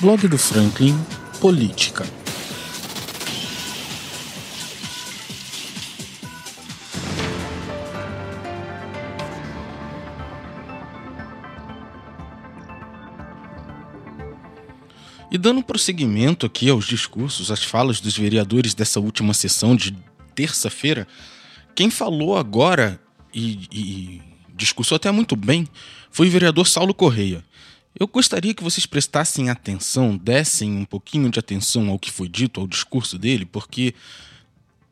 Blog do Franklin Política. E dando prosseguimento aqui aos discursos, às falas dos vereadores dessa última sessão de terça-feira, quem falou agora e, e discursou até muito bem foi o vereador Saulo Correia. Eu gostaria que vocês prestassem atenção, dessem um pouquinho de atenção ao que foi dito, ao discurso dele, porque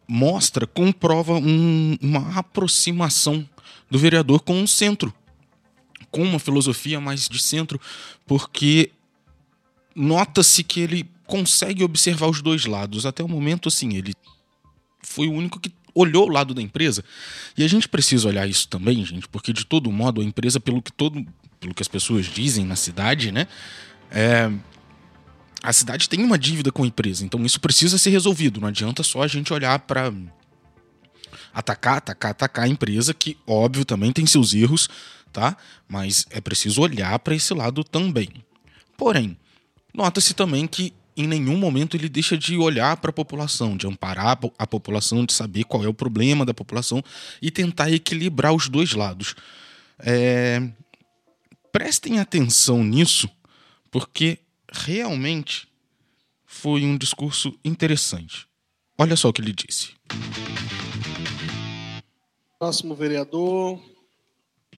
mostra, comprova um, uma aproximação do vereador com o centro, com uma filosofia mais de centro, porque nota-se que ele consegue observar os dois lados. Até o momento, assim, ele foi o único que olhou o lado da empresa. E a gente precisa olhar isso também, gente, porque de todo modo a empresa, pelo que todo, pelo que as pessoas dizem na cidade, né? É, a cidade tem uma dívida com a empresa, então isso precisa ser resolvido. Não adianta só a gente olhar para atacar, atacar, atacar a empresa, que óbvio também tem seus erros, tá? Mas é preciso olhar para esse lado também. Porém, nota-se também que em nenhum momento ele deixa de olhar para a população, de amparar a população, de saber qual é o problema da população e tentar equilibrar os dois lados. É, prestem atenção nisso, porque realmente foi um discurso interessante. Olha só o que ele disse. Próximo vereador,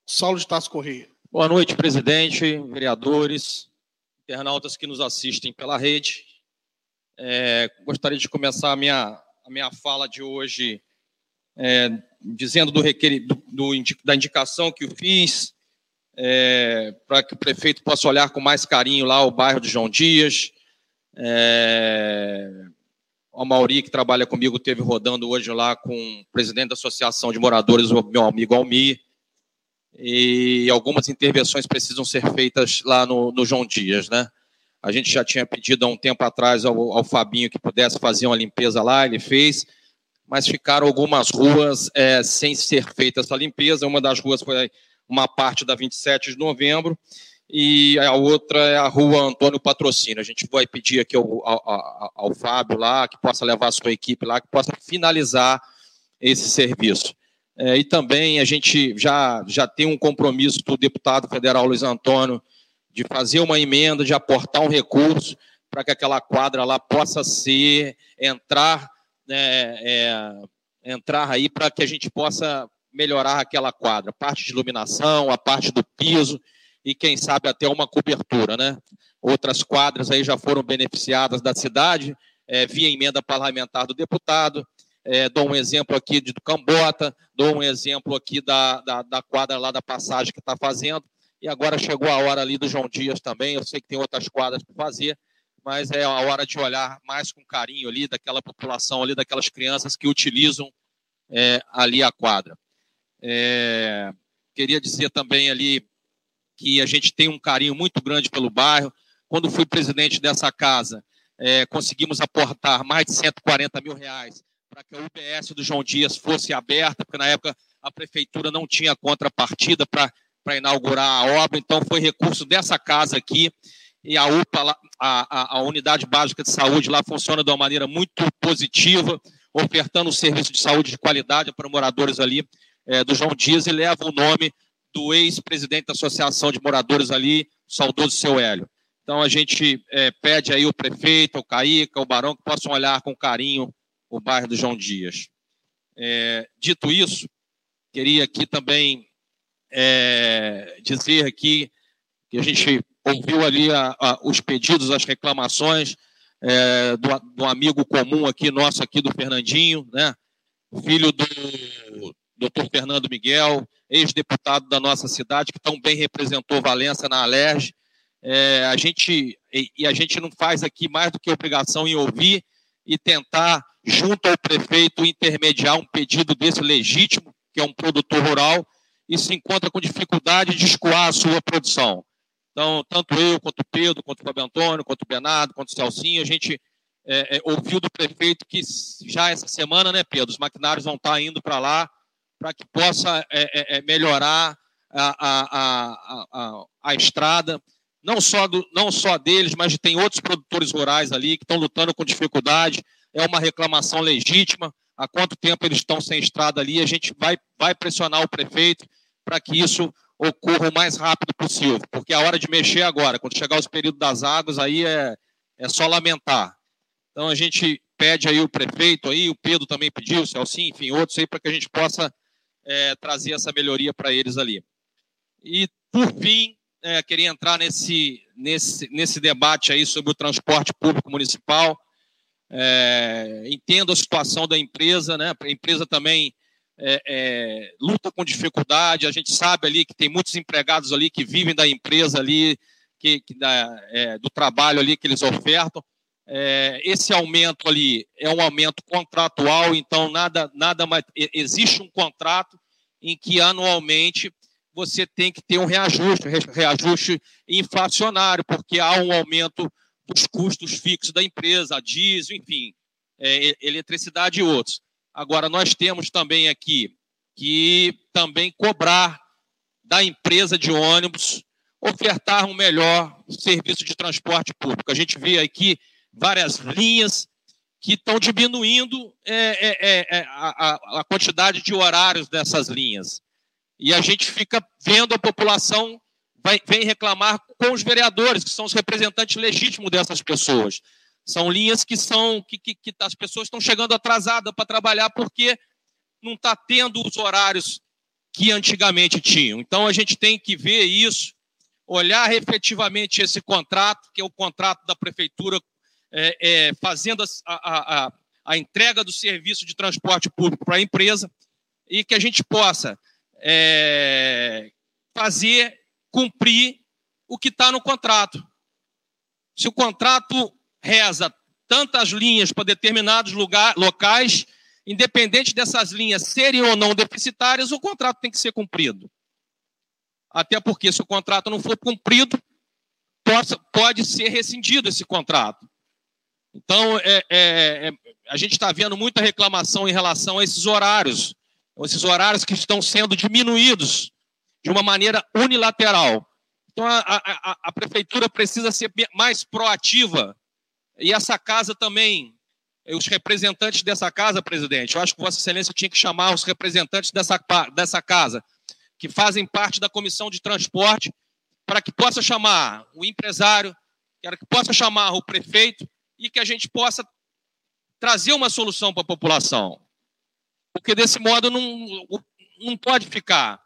Saulo de Tasso Correia. Boa noite, presidente, vereadores, internautas que nos assistem pela rede. É, gostaria de começar a minha, a minha fala de hoje é, dizendo do, requer, do, do, da indicação que eu fiz é, para que o prefeito possa olhar com mais carinho lá o bairro de João Dias. É, o Mauri, que trabalha comigo, teve rodando hoje lá com o presidente da Associação de Moradores, o meu amigo Almir, e algumas intervenções precisam ser feitas lá no, no João Dias, né? A gente já tinha pedido há um tempo atrás ao, ao Fabinho que pudesse fazer uma limpeza lá, ele fez, mas ficaram algumas ruas é, sem ser feita essa limpeza. Uma das ruas foi uma parte da 27 de novembro, e a outra é a rua Antônio Patrocínio. A gente vai pedir aqui ao, ao, ao, Fábio lá, que possa levar a sua equipe lá, que possa finalizar esse serviço. É, e também a gente já, já tem um compromisso do deputado federal Luiz Antônio de fazer uma emenda, de aportar um recurso para que aquela quadra lá possa ser, entrar, né, é, entrar aí para que a gente possa melhorar aquela quadra, parte de iluminação, a parte do piso e quem sabe até uma cobertura, né? Outras quadras aí já foram beneficiadas da cidade é, via emenda parlamentar do deputado. É, dou um exemplo aqui de, Cambota, dou um exemplo aqui da, da, da quadra lá da passagem que está fazendo. E agora chegou a hora ali do João Dias também. Eu sei que tem outras quadras para fazer, mas é a hora de olhar mais com carinho ali daquela população ali, daquelas crianças que utilizam é, ali a quadra. É, queria dizer também ali que a gente tem um carinho muito grande pelo bairro. Quando fui presidente dessa casa, é, conseguimos aportar mais de 140 mil reais para que a UBS do João Dias fosse aberta, porque na época a prefeitura não tinha contrapartida para inaugurar a obra, então foi recurso dessa casa aqui. E a UPA, a, a, a Unidade Básica de Saúde lá funciona de uma maneira muito positiva, ofertando um serviço de saúde de qualidade para moradores ali é, do João Dias e leva o nome do ex-presidente da Associação de Moradores ali, saudoso seu Hélio. Então a gente é, pede aí o prefeito, o Caíca, o Barão, que possam olhar com carinho o bairro do João Dias. É, dito isso, queria aqui também é, dizer aqui que a gente ouviu ali a, a, os pedidos, as reclamações é, do, do, amigo comum aqui, nosso aqui do Fernandinho, né? filho do, doutor Fernando Miguel, ex-deputado da nossa cidade, que tão bem representou Valença na Alerj. É, a gente, e, a gente não faz aqui mais do que obrigação em ouvir e tentar, junto ao prefeito, intermediar um pedido desse legítimo, que é um produtor rural, e se encontra com dificuldade de escoar a sua produção. Então, tanto eu, quanto o Pedro, quanto o Fábio Antônio, quanto o Bernardo, quanto o Celcinho, a gente é, é, ouviu do prefeito que já essa semana, né, Pedro, os maquinários vão estar indo para lá para que possa é, é, é melhorar a, a, a, a, estrada não só, do, não só deles, mas tem outros produtores rurais ali que estão lutando com dificuldade. É uma reclamação legítima. Há quanto tempo eles estão sem estrada ali? A gente vai, vai pressionar o prefeito para que isso ocorra o mais rápido possível, porque é a hora de mexer agora. Quando chegar os períodos das águas, aí é, é só lamentar. Então a gente pede aí o prefeito aí, o Pedro também pediu, o Celcinho, enfim, outros aí, para que a gente possa é, trazer essa melhoria para eles ali. E, por fim, é, queria entrar nesse, nesse, nesse debate aí sobre o transporte público municipal. É, entendo a situação da empresa, né? A empresa também é, é, luta com dificuldade. A gente sabe ali que tem muitos empregados ali que vivem da empresa ali, que, que da, é, do trabalho ali que eles ofertam. É, esse aumento ali é um aumento contratual, então nada, nada mais. Existe um contrato em que anualmente você tem que ter um reajuste, reajuste inflacionário, porque há um aumento dos custos fixos da empresa, diesel, enfim, é, eletricidade e outros. Agora, nós temos também aqui que também cobrar da empresa de ônibus ofertar um melhor serviço de transporte público. A gente vê aqui várias linhas que estão diminuindo é, é, é, é a, a, quantidade de horários dessas linhas. E a gente fica vendo a população vai, vem reclamar com os vereadores, que são os representantes legítimos dessas pessoas. São linhas que são que, que, que as pessoas estão chegando atrasadas para trabalhar porque não está tendo os horários que antigamente tinham. Então a gente tem que ver isso, olhar efetivamente esse contrato, que é o contrato da prefeitura é, é, fazendo a, a, a, a, entrega do serviço de transporte público para a empresa e que a gente possa é, fazer cumprir o que está no contrato. Se o contrato reza tantas linhas para determinados lugar, locais, independente dessas linhas serem ou não deficitárias, o contrato tem que ser cumprido. Até porque, se o contrato não for cumprido, pode, pode ser rescindido esse contrato. Então, é, é, é, a gente está vendo muita reclamação em relação a esses horários, esses horários que estão sendo diminuídos de uma maneira unilateral. Então, a, a, a prefeitura precisa ser mais proativa e essa casa também, os representantes dessa casa, presidente, eu acho que Vossa Excelência tinha que chamar os representantes dessa, dessa casa, que fazem parte da comissão de transporte, para que possa chamar o empresário, para que possa chamar o prefeito e que a gente possa trazer uma solução para a população. Porque desse modo não, não pode ficar.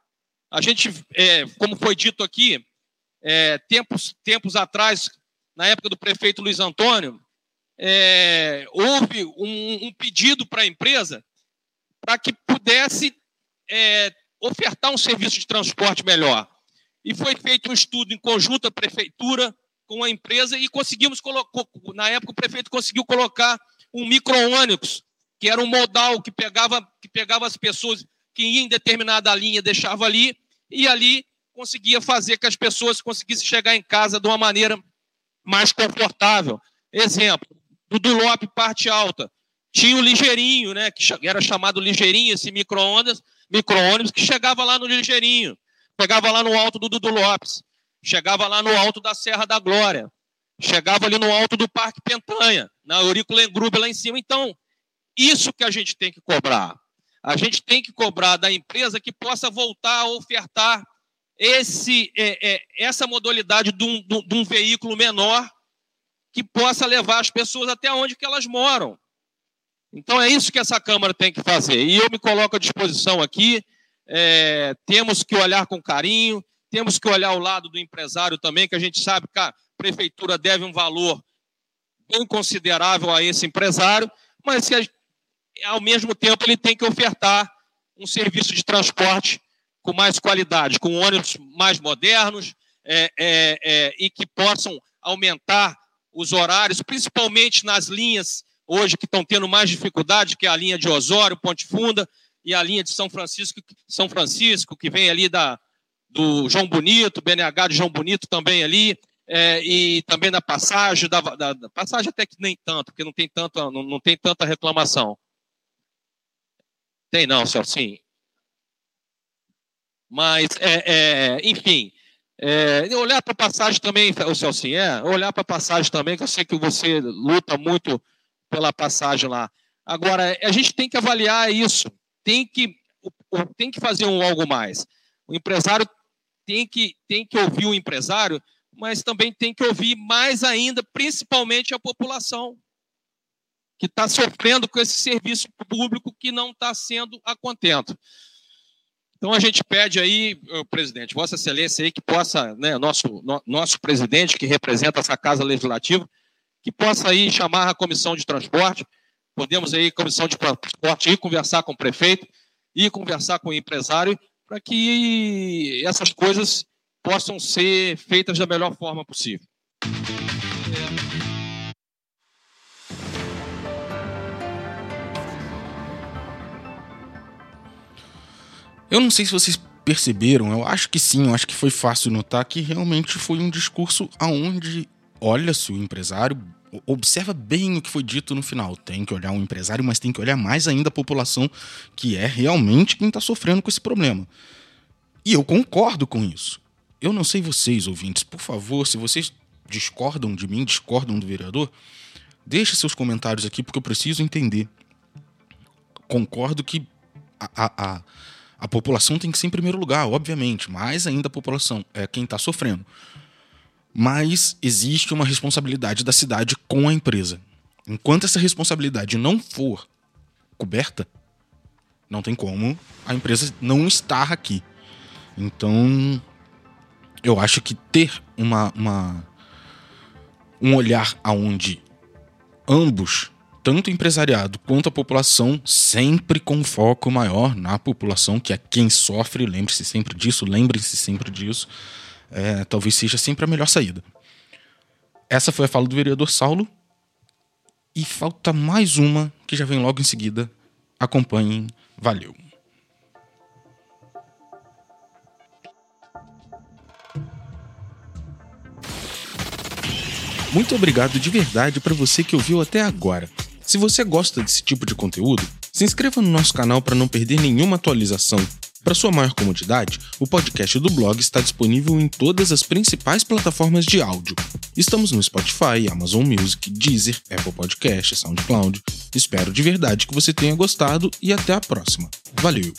A gente, é, como foi dito aqui, é, tempos, tempos atrás, na época do prefeito Luiz Antônio, é, houve um, um pedido para a empresa para que pudesse é, ofertar um serviço de transporte melhor. E foi feito um estudo em conjunto a prefeitura com a empresa e conseguimos colocar, na época o prefeito conseguiu colocar um micro-ônibus, que era um modal que pegava, que pegava as pessoas que iam em determinada linha, deixava ali, e ali conseguia fazer que as pessoas conseguissem chegar em casa de uma maneira mais confortável. Exemplo, do Dulop parte alta. Tinha o ligeirinho, né, que era chamado ligeirinho, esse micro-ondas, micro-ônibus, que chegava lá no ligeirinho, pegava lá no alto do Dudu Lopes, chegava lá no alto da Serra da Glória, chegava ali no alto do Parque Pentanha, na Eurico Lengrube lá em cima. Então, isso que a gente tem que cobrar. A gente tem que cobrar da empresa que possa voltar a ofertar esse, é, é, essa modalidade de um, de um, veículo menor que possa levar as pessoas até onde que elas moram. Então é isso que essa Câmara tem que fazer. E eu me coloco à disposição aqui. É, temos que olhar com carinho, temos que olhar o lado do empresário também, que a gente sabe que a prefeitura deve um valor bem considerável a esse empresário, mas que ao mesmo tempo ele tem que ofertar um serviço de transporte com mais qualidade, com ônibus mais modernos é, é, é, e que possam aumentar os horários, principalmente nas linhas hoje que estão tendo mais dificuldade, que é a linha de Osório, Ponte Funda e a linha de São Francisco, São Francisco, que vem ali da, do João Bonito, BNH de João Bonito também ali, é, e também da passagem, da, da, da, passagem até que nem tanto, porque não tem tanta, não, não tem tanta reclamação. Tem não, Celcinho. Mas, é, é, enfim, É, olhar para a passagem também, o Celcinho, é, olhar para a passagem também, que eu sei que você luta muito pela passagem lá. Agora, a gente tem que avaliar isso, tem que, tem que fazer um algo mais. O empresário tem que, tem que ouvir o empresário, mas também tem que ouvir mais ainda, principalmente a população, que está sofrendo com esse serviço público que não está sendo a contento. Então a gente pede aí, presidente, Vossa Excelência aí que possa, né, nosso, no, nosso presidente que representa essa casa legislativa, que possa aí chamar a comissão de transporte, podemos aí comissão de transporte ir conversar com o prefeito, ir conversar com o empresário, para que essas coisas possam ser feitas da melhor forma possível. Eu não sei se vocês perceberam, eu acho que sim, eu acho que foi fácil notar que realmente foi um discurso aonde olha-se o empresário, observa bem o que foi dito no final. Tem que olhar o empresário, mas tem que olhar mais ainda a população, que é realmente quem está sofrendo com esse problema. E eu concordo com isso. Eu não sei vocês, ouvintes, por favor, se vocês discordam de mim, discordam do vereador, deixe seus comentários aqui porque eu preciso entender. Concordo que a, a, a a população tem que ser em primeiro lugar, obviamente, mais ainda a população é quem está sofrendo. Mas existe uma responsabilidade da cidade com a empresa. Enquanto essa responsabilidade não for coberta, não tem como a empresa não estar aqui. Então, eu acho que ter uma, uma um olhar aonde ambos tanto o empresariado quanto a população, sempre com foco maior na população, que é quem sofre, lembre-se sempre disso, lembre-se sempre disso, é, talvez seja sempre a melhor saída. Essa foi a fala do vereador Saulo. E falta mais uma que já vem logo em seguida. Acompanhem. Valeu. Muito obrigado de verdade para você que ouviu até agora. Se você gosta desse tipo de conteúdo, se inscreva no nosso canal para não perder nenhuma atualização. Para sua maior comodidade, o podcast do blog está disponível em todas as principais plataformas de áudio. Estamos no Spotify, Amazon Music, Deezer, Apple Podcast, SoundCloud. Espero de verdade que você tenha gostado e até a próxima. Valeu!